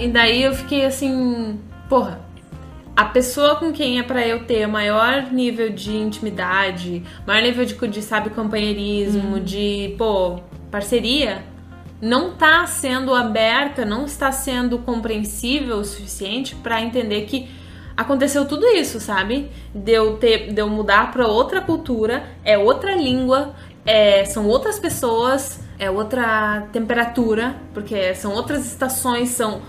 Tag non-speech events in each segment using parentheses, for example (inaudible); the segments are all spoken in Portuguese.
E daí eu fiquei assim, porra, a pessoa com quem é pra eu ter maior nível de intimidade, maior nível de, de sabe, companheirismo, Uhum. de, pô, parceria, não tá sendo aberta, não está sendo compreensível o suficiente pra entender que aconteceu tudo isso, sabe? De eu, ter, de eu mudar pra outra cultura, é outra língua, é, são outras pessoas, é outra temperatura, porque são outras estações, são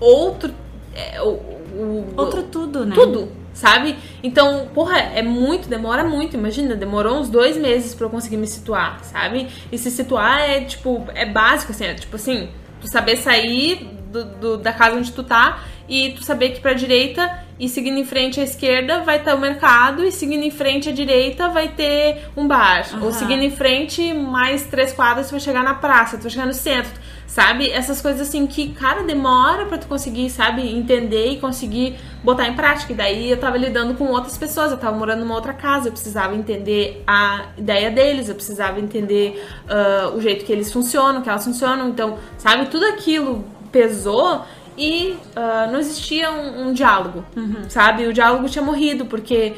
outro. é, o, o- Outro tudo, né? tudo, sabe? Então, porra, é muito, demora muito. Imagina, demorou uns dois meses pra eu conseguir me situar, sabe? E se situar é, tipo, é básico, assim, é tipo assim, tu saber sair do, do- da casa onde tu tá e tu saber que pra direita e seguindo em frente à esquerda vai ter o mercado e seguindo em frente à direita vai ter um bar. Ou Aham. seguindo em frente, mais três quadras, tu vai chegar na praça, tu vai chegar no centro. Sabe? Essas coisas assim que, cara, demora pra tu conseguir, sabe, entender e conseguir botar em prática. E daí eu tava lidando com outras pessoas, eu tava morando numa outra casa, eu precisava entender a ideia deles, eu precisava entender ah, o jeito que eles funcionam, que elas funcionam. Então, sabe, tudo aquilo pesou e ah, não existia um, um diálogo, sabe? O diálogo tinha morrido, porque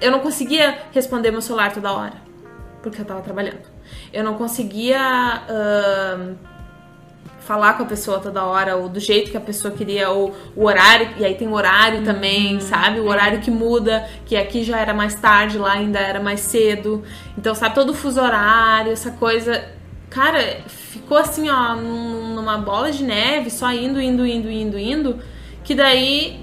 eu não conseguia responder meu celular toda hora, porque eu tava trabalhando. Eu não conseguia ahn, falar com a pessoa toda hora, ou do jeito que a pessoa queria, ou o horário, e aí tem o horário também, sabe? O horário que muda, que aqui já era mais tarde, lá ainda era mais cedo. Então, sabe, todo o fuso horário, essa coisa. Cara, ficou assim, ó, num- numa bola de neve, só indo, indo, indo, indo, indo, que daí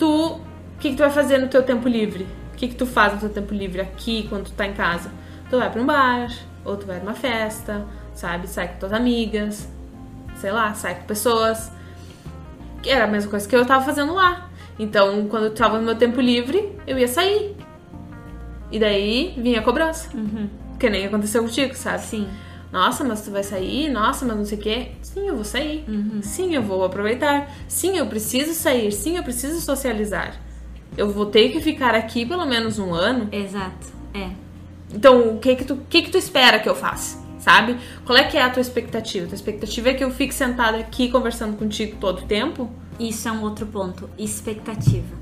tu. O que, que tu vai fazer no teu tempo livre? O que, que tu faz no teu tempo livre aqui, quando tu tá em casa? Tu vai pra um bar, ou tu vai numa festa, sabe? Sai com tuas amigas, sei lá, sai com pessoas. Que era a mesma coisa que eu tava fazendo lá. Então, quando eu tava no meu tempo livre, eu ia sair. E daí vinha a cobrança. Que nem aconteceu contigo, sabe? Sim. Nossa, mas tu vai sair? Nossa, mas não sei o quê. Sim, eu vou sair. Sim, eu vou aproveitar. Sim, eu preciso sair. Sim, eu preciso socializar. Eu vou ter que ficar aqui pelo menos um ano. Exato. É. Então, o que que tu, o que que tu espera que eu faça? Sabe? Qual é que é a tua expectativa? Tua expectativa é que eu fique sentada aqui conversando contigo todo o tempo? Isso é um outro ponto. Expectativa.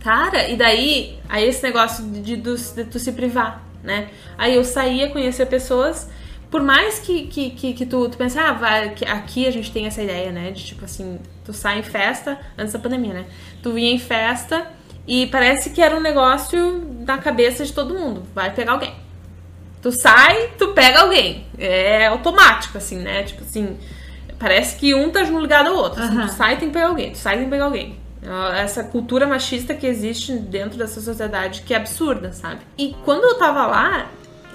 Cara, e daí, aí esse negócio de, de, de tu se privar, né? Aí eu saía, conhecia pessoas, por mais que, que, que, que tu, tu pense, ah, vai, que aqui a gente tem essa ideia, né? De tipo assim, tu sai em festa, antes da pandemia, né? Tu vinha em festa e parece que era um negócio na cabeça de todo mundo, vai pegar alguém. Tu sai, tu pega alguém. É automático, assim, né? Tipo assim, parece que um tá ligado ao outro. Assim, Aham. tu sai, tem que pegar alguém. Tu sai, tem que pegar alguém. É Essa cultura machista que existe dentro dessa sociedade que é absurda, sabe? E quando eu tava lá,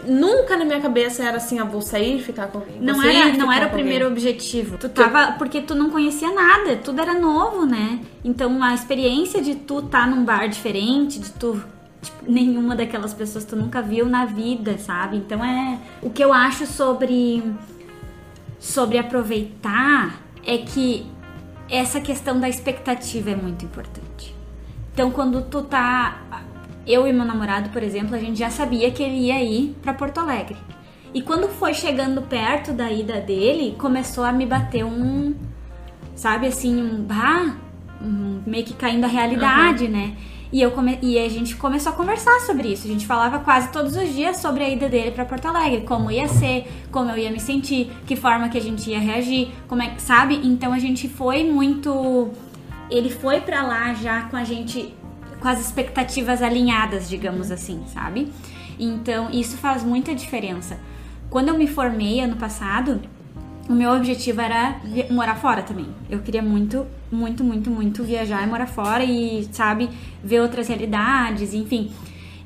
nunca na minha cabeça era assim, ah, vou sair e ficar com alguém. Não era, não era o com alguém. primeiro objetivo. Tu tava. Porque tu não conhecia nada, tudo era novo, né? Então a experiência de tu estar num bar diferente, de tu. Tipo, nenhuma daquelas pessoas tu nunca viu na vida, sabe? Então é. O que eu acho sobre. Sobre aproveitar é que essa questão da expectativa é muito importante. Então quando tu tá. Eu e meu namorado, por exemplo, a gente já sabia que ele ia ir pra Porto Alegre. E quando foi chegando perto da ida dele, começou a me bater um. Sabe assim, um. Bah, um- meio que caindo a realidade, né? E, eu come... e a gente começou a conversar sobre isso. A gente falava quase todos os dias sobre a ida dele pra Porto Alegre, como ia ser, como eu ia me sentir, que forma que a gente ia reagir, como é que, sabe? Então a gente foi muito. Ele foi pra lá já com a gente, com as expectativas alinhadas, digamos assim, sabe? Então isso faz muita diferença. Quando eu me formei ano passado, o meu objetivo era morar fora também. Eu queria muito, muito, muito, muito viajar e morar fora e, sabe, ver outras realidades, enfim.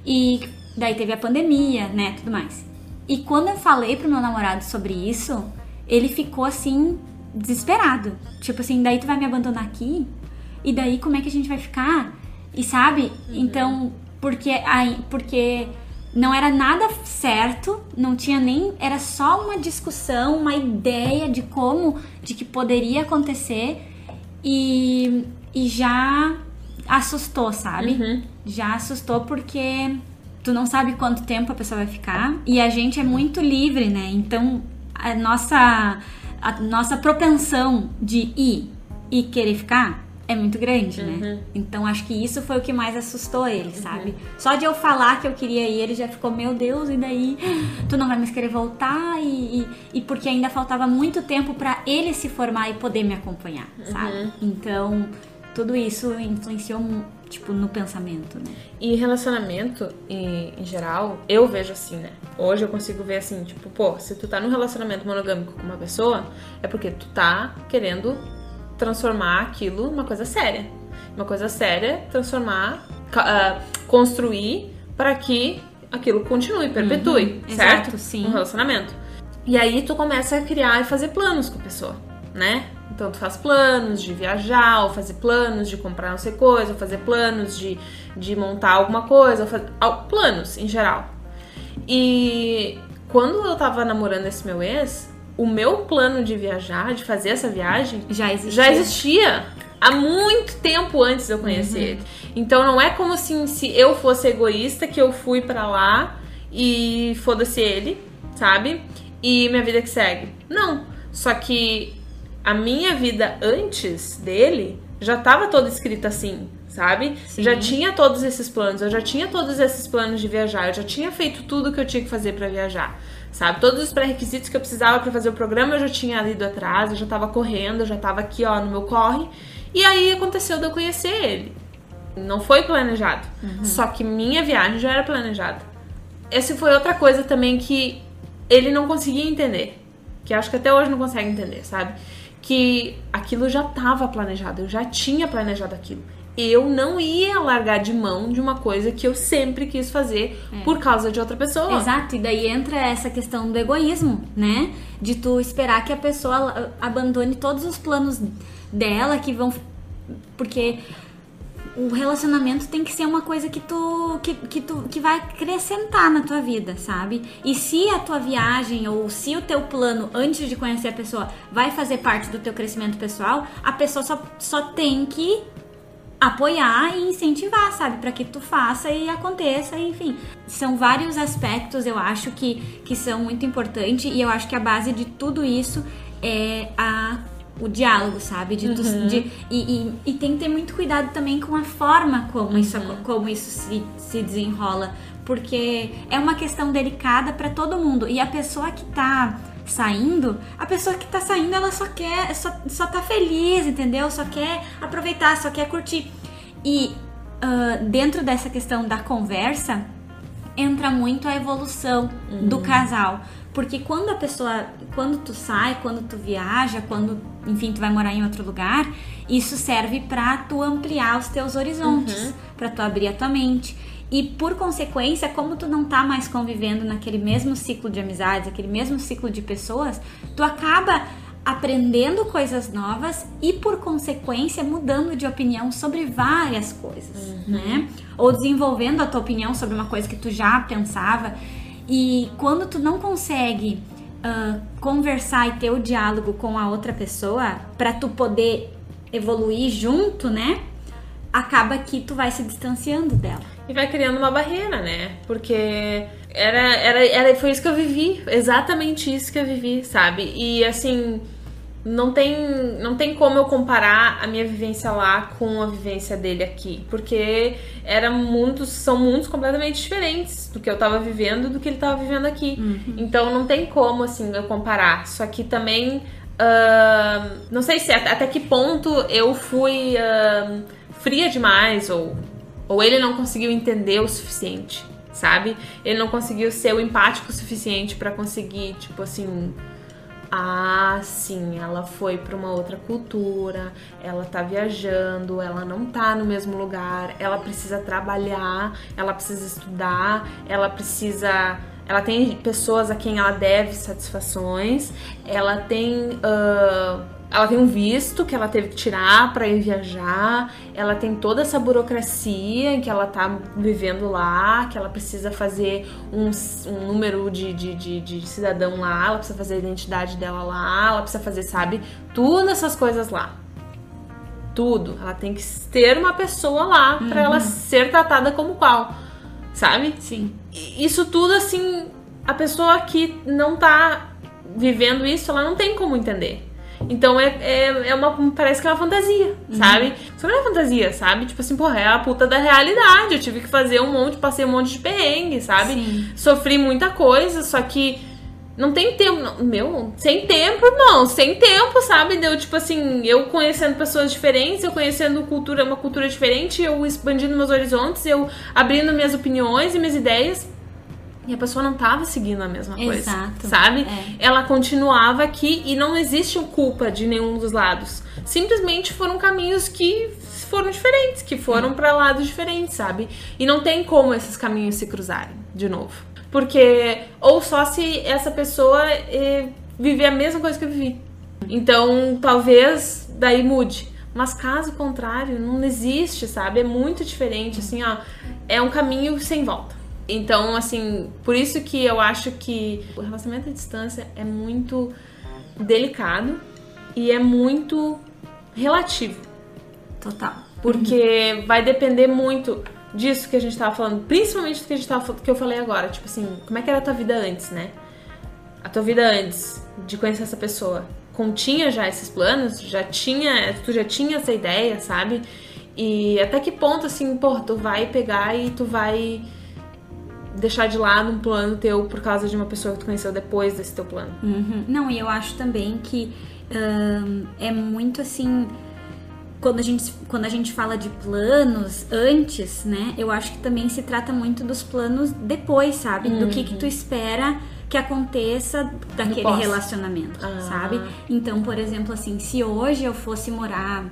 E daí teve a pandemia, né, tudo mais. E quando eu falei pro meu namorado sobre isso, ele ficou assim, desesperado. Tipo assim, daí tu vai me abandonar aqui? E daí como é que a gente vai ficar? E sabe? Então, porque aí, porque não era nada certo, não tinha nem, era só uma discussão, uma ideia de como, de que poderia acontecer e, e já assustou, sabe? Já assustou porque tu não sabe quanto tempo a pessoa vai ficar e a gente é muito livre, né? Então a nossa a nossa propensão de ir e querer ficar é muito grande, né? Então acho que isso foi o que mais assustou ele, sabe? Só de eu falar que eu queria ir, ele já ficou, meu Deus, e daí (gasps) tu não vai mais querer voltar? E, e, e porque ainda faltava muito tempo para ele se formar e poder me acompanhar, sabe? Então tudo isso influenciou tipo no pensamento, né? E relacionamento, em, em geral, eu vejo assim, né? Hoje eu consigo ver assim, tipo, pô, se tu tá num relacionamento monogâmico com uma pessoa, é porque tu tá querendo transformar aquilo numa coisa séria. Uma coisa séria, transformar, ah, construir para que aquilo continue, perpetue, Uhum, certo? exato, sim. Um relacionamento. E aí tu começa a criar e fazer planos com a pessoa, né? Então tu faz planos de viajar, ou fazer planos de comprar não sei coisa, ou fazer planos de, de montar alguma coisa, ou faz- al- planos em geral. E quando eu tava namorando esse meu ex, o meu plano de viajar, de fazer essa viagem, Já existia. já existia há muito tempo antes de eu conhecer Uhum. ele. Então não é como assim se eu fosse egoísta que eu fui pra lá e foda-se ele, sabe? E minha vida que segue. Não. Só que a minha vida antes dele já tava toda escrita assim, sabe? Sim. Já tinha todos esses planos, eu já tinha todos esses planos de viajar, eu já tinha feito tudo que eu tinha que fazer pra viajar. Sabe? Todos os pré-requisitos que eu precisava pra fazer o programa eu já tinha ido atrás, eu já tava correndo, eu já tava aqui, ó, no meu corre. E aí aconteceu de eu conhecer ele. Não foi planejado. Só que minha viagem já era planejada. Essa foi outra coisa também que ele não conseguia entender. Que acho que até hoje não consegue entender, sabe? Que aquilo já estava planejado, eu já tinha planejado aquilo. Eu não ia largar de mão de uma coisa que eu sempre quis fazer por causa de outra pessoa. Exato, e daí entra essa questão do egoísmo, né? De tu esperar que a pessoa abandone todos os planos dela que vão. Porque o relacionamento tem que ser uma coisa que tu que, que tu que vai acrescentar na tua vida, sabe? E se a tua viagem ou se o teu plano antes de conhecer a pessoa vai fazer parte do teu crescimento pessoal, a pessoa só, só tem que apoiar e incentivar, sabe? Para que tu faça e aconteça, enfim. São vários aspectos, eu acho, que, que são muito importantes e eu acho que a base de tudo isso é a, o diálogo, sabe? De tu- de- e, e, e tem que ter muito cuidado também com a forma como isso, aco- como isso se, se desenrola, porque é uma questão delicada para todo mundo e a pessoa que tá saindo, a pessoa que tá saindo, ela só quer, só, só tá feliz, entendeu? Só quer aproveitar, só quer curtir. E ah, dentro dessa questão da conversa, entra muito a evolução do casal. Porque quando a pessoa, quando tu sai, quando tu viaja, quando, enfim, tu vai morar em outro lugar, isso serve pra tu ampliar os teus horizontes, pra tu abrir a tua mente. E por consequência, como tu não tá mais convivendo naquele mesmo ciclo de amizades, aquele mesmo ciclo de pessoas, tu acaba aprendendo coisas novas e por consequência mudando de opinião sobre várias coisas, né? Ou desenvolvendo a tua opinião sobre uma coisa que tu já pensava. E quando tu não consegue ah, conversar e ter o diálogo com a outra pessoa para tu poder evoluir junto, né? Acaba que tu vai se distanciando dela. E vai criando uma barreira, né? Porque era, era, era, foi isso que eu vivi. Exatamente isso que eu vivi, sabe? E assim, não tem, não tem como eu comparar a minha vivência lá com a vivência dele aqui. Porque era mundos, são mundos completamente diferentes do que eu tava vivendo do que ele tava vivendo aqui. Então não tem como, assim, eu comparar. Só que também. ahn, não sei se até, que ponto eu fui ahn, fria demais ou ou ele não conseguiu entender o suficiente, sabe? Ele não conseguiu ser o empático o suficiente pra conseguir, tipo assim, ah, sim, ela foi pra uma outra cultura, ela tá viajando, ela não tá no mesmo lugar, ela precisa trabalhar, ela precisa estudar, ela precisa ela tem pessoas a quem ela deve satisfações, ela tem ah, ela tem um visto que ela teve que tirar para ir viajar, ela tem toda essa burocracia em que ela tá vivendo lá, que ela precisa fazer um, um número de, de, de, de cidadão lá, ela precisa fazer a identidade dela lá, ela precisa fazer, sabe, tudo essas coisas lá. Tudo. Ela tem que ter uma pessoa lá pra ela ser tratada como qual, sabe? Sim. Isso tudo, assim, a pessoa que não tá vivendo isso, ela não tem como entender. Então é, é, é uma. Parece que é uma fantasia, uhum. sabe? Só não é fantasia, sabe? Tipo assim, porra, é a puta da realidade. Eu tive que fazer um monte, passei um monte de perrengue, sabe? Sim. Sofri muita coisa, só que não tem tempo. Não, meu, sem tempo, irmão. Sem tempo, sabe? Deu tipo assim, eu conhecendo pessoas diferentes, eu conhecendo cultura, uma cultura diferente, eu expandindo meus horizontes, eu abrindo minhas opiniões e minhas ideias. E a pessoa não tava seguindo a mesma coisa. Exato. Sabe? É. Ela continuava aqui e não existe culpa de nenhum dos lados. Simplesmente foram caminhos que foram diferentes, que foram para lados diferentes, sabe? E não tem como esses caminhos se cruzarem de novo. Porque. Ou só se essa pessoa eh, viver a mesma coisa que eu vivi. Então, talvez daí mude. Mas caso contrário, não existe, sabe? É muito diferente, assim, ó. É um caminho sem volta. Então, assim, por isso que eu acho que o relacionamento à distância é muito delicado e é muito relativo. Total. Porque vai depender muito disso que a gente tava falando, principalmente do que a gente tava que eu falei agora, tipo assim, como é que era a tua vida antes, né? A tua vida antes de conhecer essa pessoa. Continha já esses planos? Já tinha, tu já tinha essa ideia, sabe? E até que ponto assim, pô, tu vai pegar e tu vai deixar de lado um plano teu por causa de uma pessoa que tu conheceu depois desse teu plano. Uhum. Não, e eu acho também que um, é muito assim quando a gente, quando a gente fala de planos antes, né? Eu acho que também se trata muito dos planos depois, sabe? Uhum. Do que, que tu uhum. espera que aconteça daquele relacionamento, ah. sabe? Então, por exemplo, assim, se hoje eu fosse morar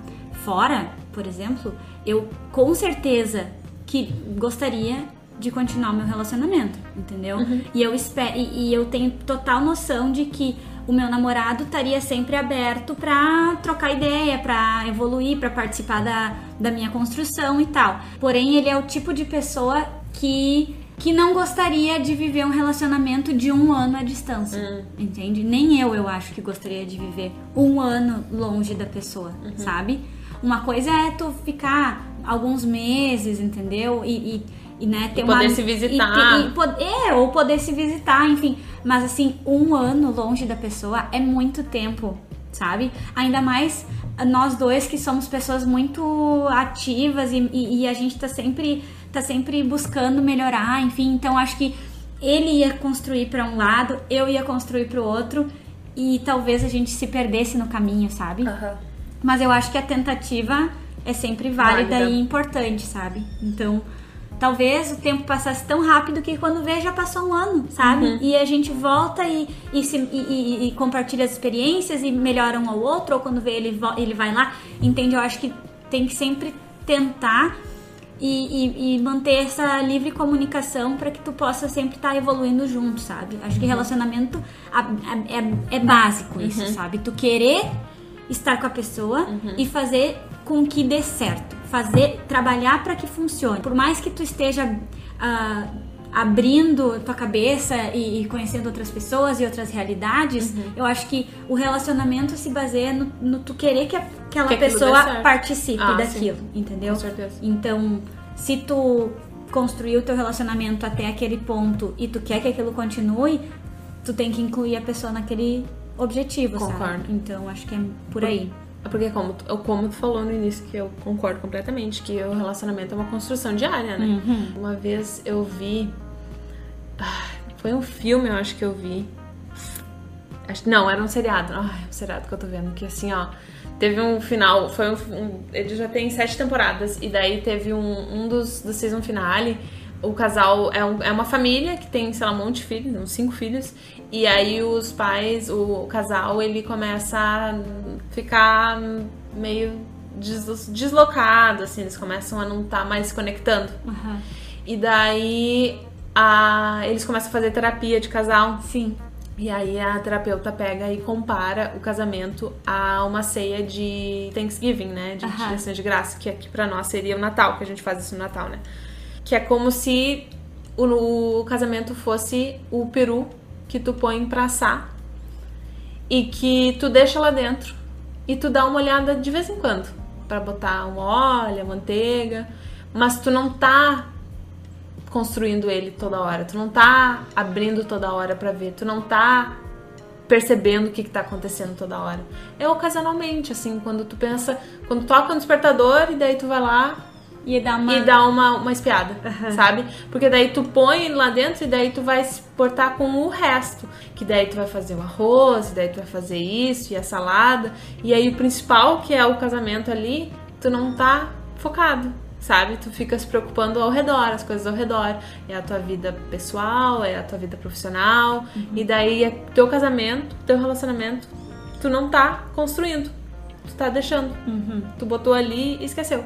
fora, por exemplo, eu com certeza que gostaria de continuar o meu relacionamento, entendeu? Uhum. E eu espero e, e eu tenho total noção de que o meu namorado estaria sempre aberto para trocar ideia, para evoluir, para participar da, da minha construção e tal. Porém, ele é o tipo de pessoa que que não gostaria de viver um relacionamento de um ano à distância, uhum. entende? Nem eu, eu acho que gostaria de viver um ano longe da pessoa, uhum. sabe? Uma coisa é tu ficar alguns meses, entendeu? E, e e né, ter e poder uma, se visitar. E, e, é, ou poder se visitar, enfim. Mas assim, um ano longe da pessoa é muito tempo, sabe? Ainda mais nós dois que somos pessoas muito ativas e, e, e a gente tá sempre, tá sempre buscando melhorar, enfim. Então acho que ele ia construir para um lado, eu ia construir para o outro e talvez a gente se perdesse no caminho, sabe? Uhum. Mas eu acho que a tentativa é sempre válida, válida. e importante, sabe? Então Talvez o tempo passasse tão rápido que quando vê já passou um ano, sabe? Uhum. E a gente volta e, e, se, e, e, compartilha as experiências e melhora um ao outro, ou quando vê ele, ele vai lá. Entende? Eu acho que tem que sempre tentar e, e, manter essa livre comunicação para que tu possa sempre estar tá evoluindo junto, sabe? Acho uhum. que relacionamento é, é, é básico isso, uhum. sabe? Tu querer estar com a pessoa uhum. e fazer com que dê certo fazer, trabalhar para que funcione. Por mais que tu esteja uh, abrindo tua cabeça e, e, conhecendo outras pessoas e outras realidades, uhum. eu acho que o relacionamento se baseia no, no tu querer que aquela que pessoa participe ah, daquilo, sim. entendeu? Com certeza. Então, se tu construiu o teu relacionamento até aquele ponto e tu quer que aquilo continue, tu tem que incluir a pessoa naquele objetivo, Concordo. sabe? Então, acho que é por aí. Porque como tu, como tu falou no início, que eu concordo completamente, que o relacionamento é uma construção diária, né? Uhum. Uma vez eu vi. Foi um filme, eu acho que eu vi. Não, era um seriado. Ai, um seriado que eu tô vendo. Que assim, ó. Teve um final. Foi um, um ele já tem sete temporadas. E daí teve um, um dos do season finale o casal é, um, é uma família que tem, sei lá, um monte de filhos, uns cinco filhos. E aí os pais, o, o casal, ele começa a ficar meio deslocado, assim, eles começam a não estar tá mais se conectando. Uhum. E daí a, eles começam a fazer terapia de casal. Sim. E aí a terapeuta pega e compara o casamento a uma ceia de Thanksgiving, né? De uhum. de graça, que aqui pra nós seria o Natal, que a gente faz isso no Natal, né? Que é como se o, o casamento fosse o peru que tu põe pra assar. E que tu deixa lá dentro e tu dá uma olhada de vez em quando para botar um óleo, manteiga, mas tu não tá construindo ele toda hora, tu não tá abrindo toda hora para ver, tu não tá percebendo o que, que tá acontecendo toda hora. É ocasionalmente, assim, quando tu pensa, quando toca um despertador e daí tu vai lá E dá uma. e dá uma, uma espiada, Aham. sabe? Porque daí tu põe lá dentro e daí tu vai se portar com o resto. Que daí tu vai fazer o arroz, e daí tu vai fazer isso e a salada. E aí o principal, que é o casamento ali, tu não tá focado. Sabe? Tu fica se preocupando ao redor, as coisas ao redor. É a tua vida pessoal, é a tua vida profissional. E daí é teu casamento, teu relacionamento, tu não tá construindo. Tu tá deixando. Tu botou ali e esqueceu.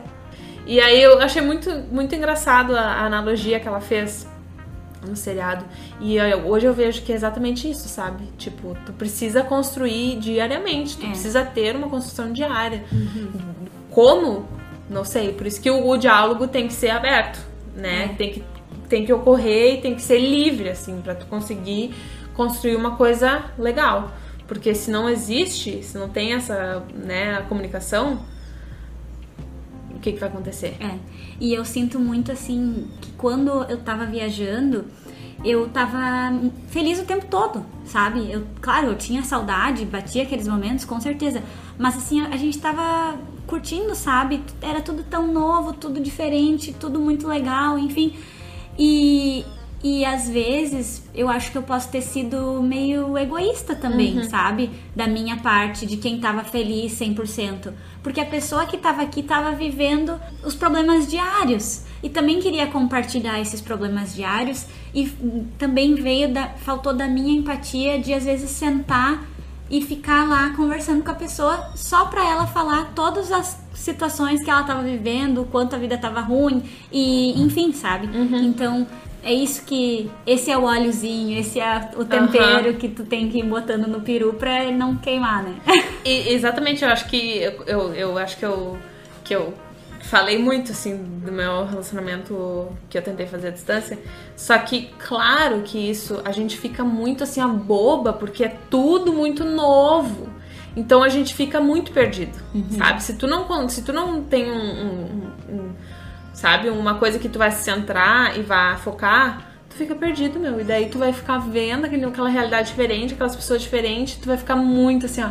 E aí eu achei muito, muito engraçado a, a analogia que ela fez no seriado. E eu- hoje eu vejo que é exatamente isso, sabe? Tipo, tu precisa construir diariamente, tu É. precisa ter uma construção diária. Como? Não sei. Por isso que o, o diálogo tem que ser aberto, né? É. Tem, que, tem que ocorrer e tem que ser livre, assim, pra tu conseguir construir uma coisa legal. Porque se não existe, se não tem essa, né, a comunicação, que, que vai acontecer? É. E eu sinto muito assim que quando eu tava viajando, eu tava feliz o tempo todo, sabe? Eu, claro, eu tinha saudade, batia aqueles momentos, com certeza. Mas assim, a gente tava curtindo, sabe? Era tudo tão novo, tudo diferente, tudo muito legal, enfim. E, e às vezes eu acho que eu posso ter sido meio egoísta também, sabe? Da minha parte, de quem tava feliz 100%. Porque a pessoa que tava aqui tava vivendo os problemas diários. E também queria compartilhar esses problemas diários. E também veio da. faltou da minha empatia de às vezes sentar e ficar lá conversando com a pessoa só pra ela falar todas as situações que ela tava vivendo, o quanto a vida tava ruim e enfim, sabe? Então, é isso que esse é o óleozinho, esse é o tempero que tu tem que ir botando no peru pra não queimar, né? E, exatamente, eu acho que eu, eu, eu acho que eu que eu falei muito assim do meu relacionamento que eu tentei fazer à distância. Só que claro que isso a gente fica muito assim a boba porque é tudo muito novo. Então a gente fica muito perdido, sabe? Se tu não se tu não tem um- um- um- sabe, uma coisa que tu vai se centrar e vai focar, tu fica perdido, meu. E daí tu vai ficar vendo aquele, aquela realidade diferente, aquelas pessoas diferentes, tu vai ficar muito assim, ó.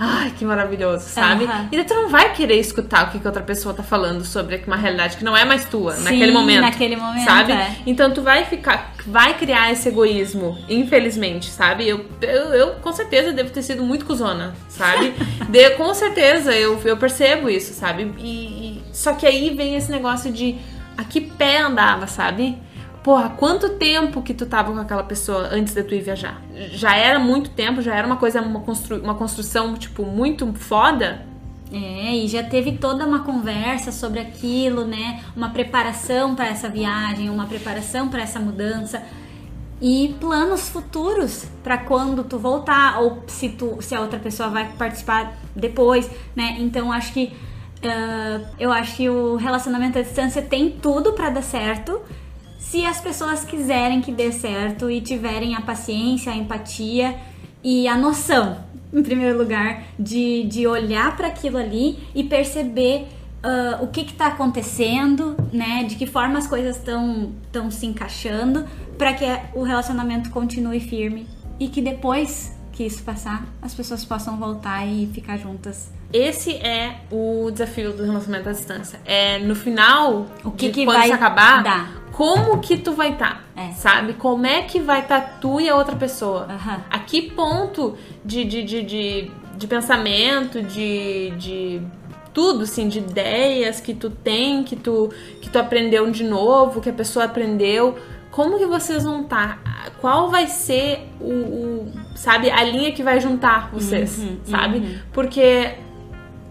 Ai, que maravilhoso, sabe? Aham. E daí tu não vai querer escutar o que, que outra pessoa tá falando sobre uma realidade que não é mais tua, Sim, naquele momento. naquele momento, Sabe? é. Então tu vai ficar, vai criar esse egoísmo, infelizmente, sabe? Eu, eu, eu, com certeza devo ter sido muito cuzona, sabe? (laughs) De, com certeza eu, eu percebo isso, sabe? E- só que aí vem esse negócio de a que pé andava, sabe? Porra, quanto tempo que tu tava com aquela pessoa antes de tu ir viajar? Já era muito tempo, já era uma coisa, uma, constru, uma construção, tipo, muito foda? É, e já teve toda uma conversa sobre aquilo, né? Uma preparação para essa viagem, uma preparação para essa mudança e planos futuros para quando tu voltar ou se tu se a outra pessoa vai participar depois, né? Então acho que ah, eu acho que o relacionamento à distância tem tudo para dar certo. Se as pessoas quiserem que dê certo e tiverem a paciência, a empatia e a noção, em primeiro lugar, de, de olhar para aquilo ali e perceber ah, o que está acontecendo, né? De que forma as coisas estão estão se encaixando para que o relacionamento continue firme e que depois que isso passar, as pessoas possam voltar e ficar juntas. Esse é o desafio do relacionamento à distância. É no final, O que que quando vai acabar, dar? como que tu vai estar, É. sabe? Como é que vai estar tu e a outra pessoa? Aham. A que ponto de, de, de, de, de pensamento, de, de tudo, assim, de ideias que tu tem, que tu, que tu aprendeu de novo, que a pessoa aprendeu. Como que vocês vão estar? Qual vai ser o, o- sabe, a linha que vai juntar vocês, Uhum, sabe? uhum. Porque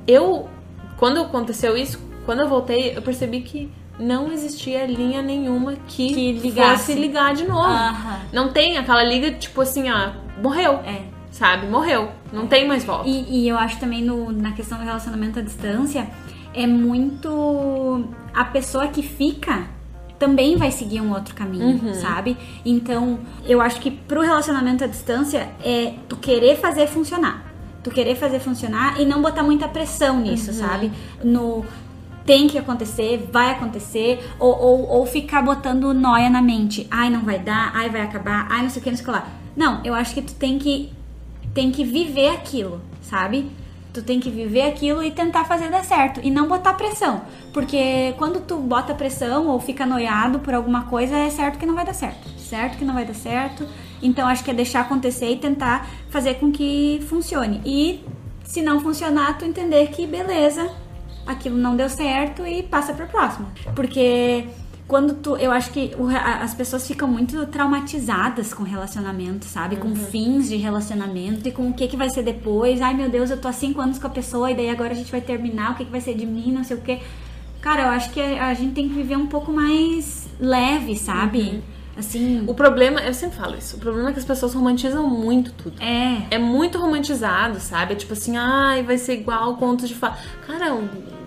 eu, quando aconteceu isso, quando eu voltei, eu percebi que não existia linha nenhuma que, Que ligasse. fosse ligar de novo. Aham. Não tem aquela liga, tipo assim, ó, morreu. É. Sabe? Morreu. Não tem mais volta. E, e eu acho também no, na questão do relacionamento à distância é muito a pessoa que fica também vai seguir um outro caminho, Uhum. sabe? Então, eu acho que pro relacionamento à distância é tu querer fazer funcionar. Tu querer fazer funcionar e não botar muita pressão nisso, Uhum. sabe? No tem que acontecer, vai acontecer, ou, ou, ou ficar botando noia na mente. Ai, não vai dar, ai, vai acabar, ai, não sei o que, não sei o que lá. Não, eu acho que tu tem que tem que viver aquilo, sabe? Tu tem que viver aquilo e tentar fazer dar certo e não botar pressão. Porque quando tu bota pressão ou fica noiado por alguma coisa, é certo que não vai dar certo. Certo que não vai dar certo. Então acho que é deixar acontecer e tentar fazer com que funcione. E se não funcionar, tu entender que beleza, aquilo não deu certo e passa para próxima. Porque quando tu. Eu acho que o, as pessoas ficam muito traumatizadas com relacionamento, sabe? Com uhum. fins de relacionamento e com o que, que vai ser depois. Ai meu Deus, eu tô há cinco anos com a pessoa e daí agora a gente vai terminar, o que, que vai ser de mim, não sei o quê. Cara, eu acho que a, a gente tem que viver um pouco mais leve, sabe? Uhum. Assim. O problema, eu sempre falo isso, o problema é que as pessoas romantizam muito tudo. É. É muito romantizado, sabe? É tipo assim, ai, vai ser igual contos de fadas. Cara,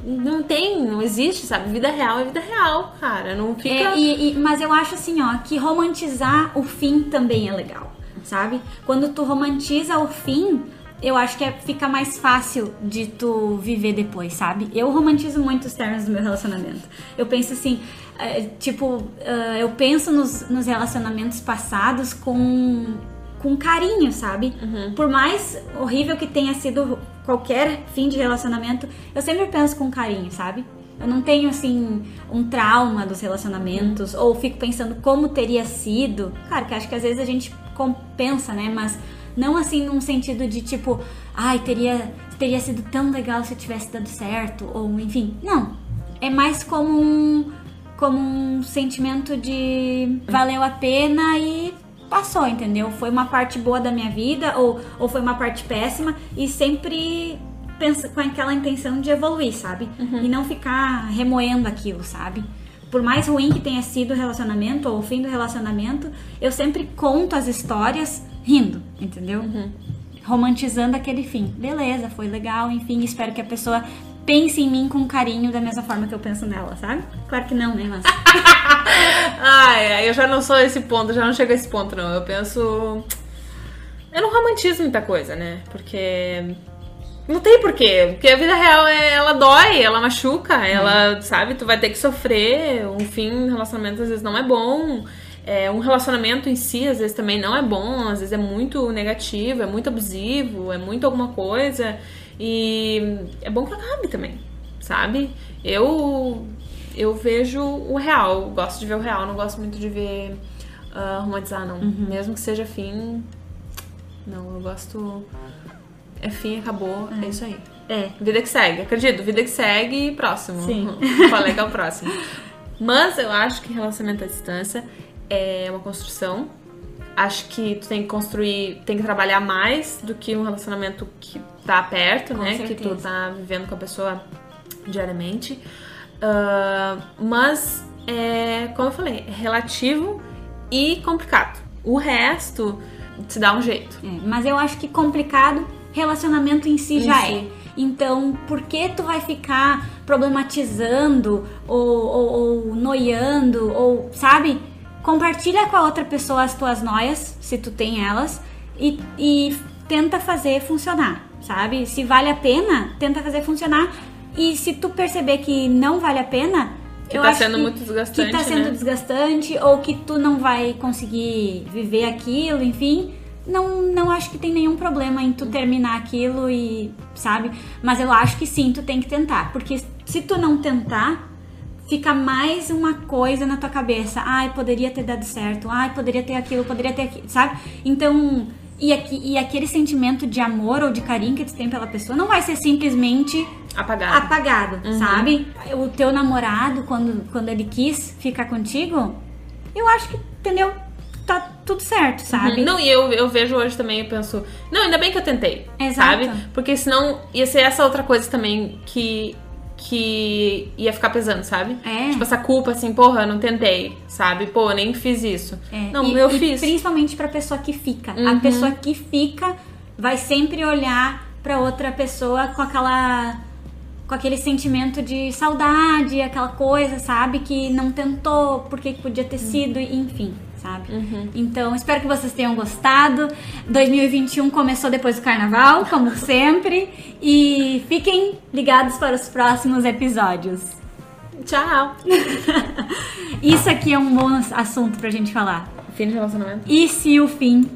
não tem, não existe, sabe? Vida real é vida real, cara. Não fica. É, e, e, mas eu acho assim, ó, que romantizar o fim também é legal, sabe? Quando tu romantiza o fim, eu acho que é, fica mais fácil de tu viver depois, sabe? Eu romantizo muito os termos do meu relacionamento. Eu penso assim, é, tipo, uh, eu penso nos, nos relacionamentos passados com com carinho, sabe? Uhum. Por mais horrível que tenha sido qualquer fim de relacionamento, eu sempre penso com carinho, sabe? Eu não tenho assim um trauma dos relacionamentos uhum. ou fico pensando como teria sido. Claro que acho que às vezes a gente compensa, né? Mas não assim num sentido de tipo, ai, teria teria sido tão legal se tivesse dado certo ou enfim. Não. É mais como um como um sentimento de valeu a pena e passou, entendeu? Foi uma parte boa da minha vida ou, ou foi uma parte péssima e sempre pensa com aquela intenção de evoluir, sabe? Uhum. E não ficar remoendo aquilo, sabe? Por mais ruim que tenha sido o relacionamento ou o fim do relacionamento, eu sempre conto as histórias rindo, entendeu? Uhum. Romantizando aquele fim. Beleza, foi legal, enfim, espero que a pessoa pense em mim com carinho da mesma forma que eu penso nela, sabe? Claro que não, né, mas. (laughs) Ai, eu já não sou esse ponto, já não chego a esse ponto, não. Eu penso. Eu não romantizo muita coisa, né? Porque. Não tem porquê. Porque a vida real, é, ela dói, ela machuca, ela, hum. sabe, tu vai ter que sofrer. Um fim de relacionamento às vezes não é bom. É, um relacionamento em si, às vezes, também não é bom, às vezes é muito negativo, é muito abusivo, é muito alguma coisa. E é bom que acabe também, sabe? Eu eu vejo o real, gosto de ver o real, não gosto muito de ver uh, romantizar, não. Uhum. Mesmo que seja fim, não, eu gosto. É fim, acabou, é, é isso aí. É. Vida que segue, acredito, vida que segue e próximo. Sim. (laughs) Qual é que é o próximo? Mas eu acho que relacionamento à distância é uma construção acho que tu tem que construir, tem que trabalhar mais do que um relacionamento que tá perto, com né? Certeza. Que tu tá vivendo com a pessoa diariamente. Uh, mas, é, como eu falei, é relativo e complicado. O resto se dá um jeito. É, mas eu acho que complicado, relacionamento em si em já si. é. Então, por que tu vai ficar problematizando ou, ou, ou noiando ou, sabe? Compartilha com a outra pessoa as tuas noias, se tu tem elas, e, e tenta fazer funcionar, sabe? Se vale a pena, tenta fazer funcionar. E se tu perceber que não vale a pena, que eu tá acho sendo que, muito desgastante, que tá sendo né? desgastante ou que tu não vai conseguir viver aquilo, enfim, não, não acho que tem nenhum problema em tu terminar aquilo e, sabe? Mas eu acho que sim, tu tem que tentar, porque se tu não tentar, fica mais uma coisa na tua cabeça. Ai, poderia ter dado certo. Ai, poderia ter aquilo, poderia ter aquilo, sabe? Então, e, aqui, e aquele sentimento de amor ou de carinho que tu tem pela pessoa não vai ser simplesmente apagado, apagado uhum. sabe? O teu namorado, quando, quando ele quis ficar contigo, eu acho que, entendeu? Tá tudo certo, sabe? Uhum. Não, e eu, eu vejo hoje também, eu penso, não, ainda bem que eu tentei, Exato. sabe? Porque senão ia ser essa outra coisa também que que ia ficar pesando, sabe? É. Tipo, essa culpa, assim, porra, não tentei, sabe? Pô, nem fiz isso. É. Não, e, eu e fiz. Principalmente pra pessoa que fica. Uhum. A pessoa que fica vai sempre olhar pra outra pessoa com aquela. com aquele sentimento de saudade, aquela coisa, sabe? Que não tentou, porque podia ter uhum. sido, enfim sabe? Uhum. Então, espero que vocês tenham gostado. 2021 começou depois do carnaval, como (laughs) sempre. E fiquem ligados para os próximos episódios. Tchau! (laughs) Isso aqui é um bom assunto pra gente falar. Fim de relacionamento. E se o fim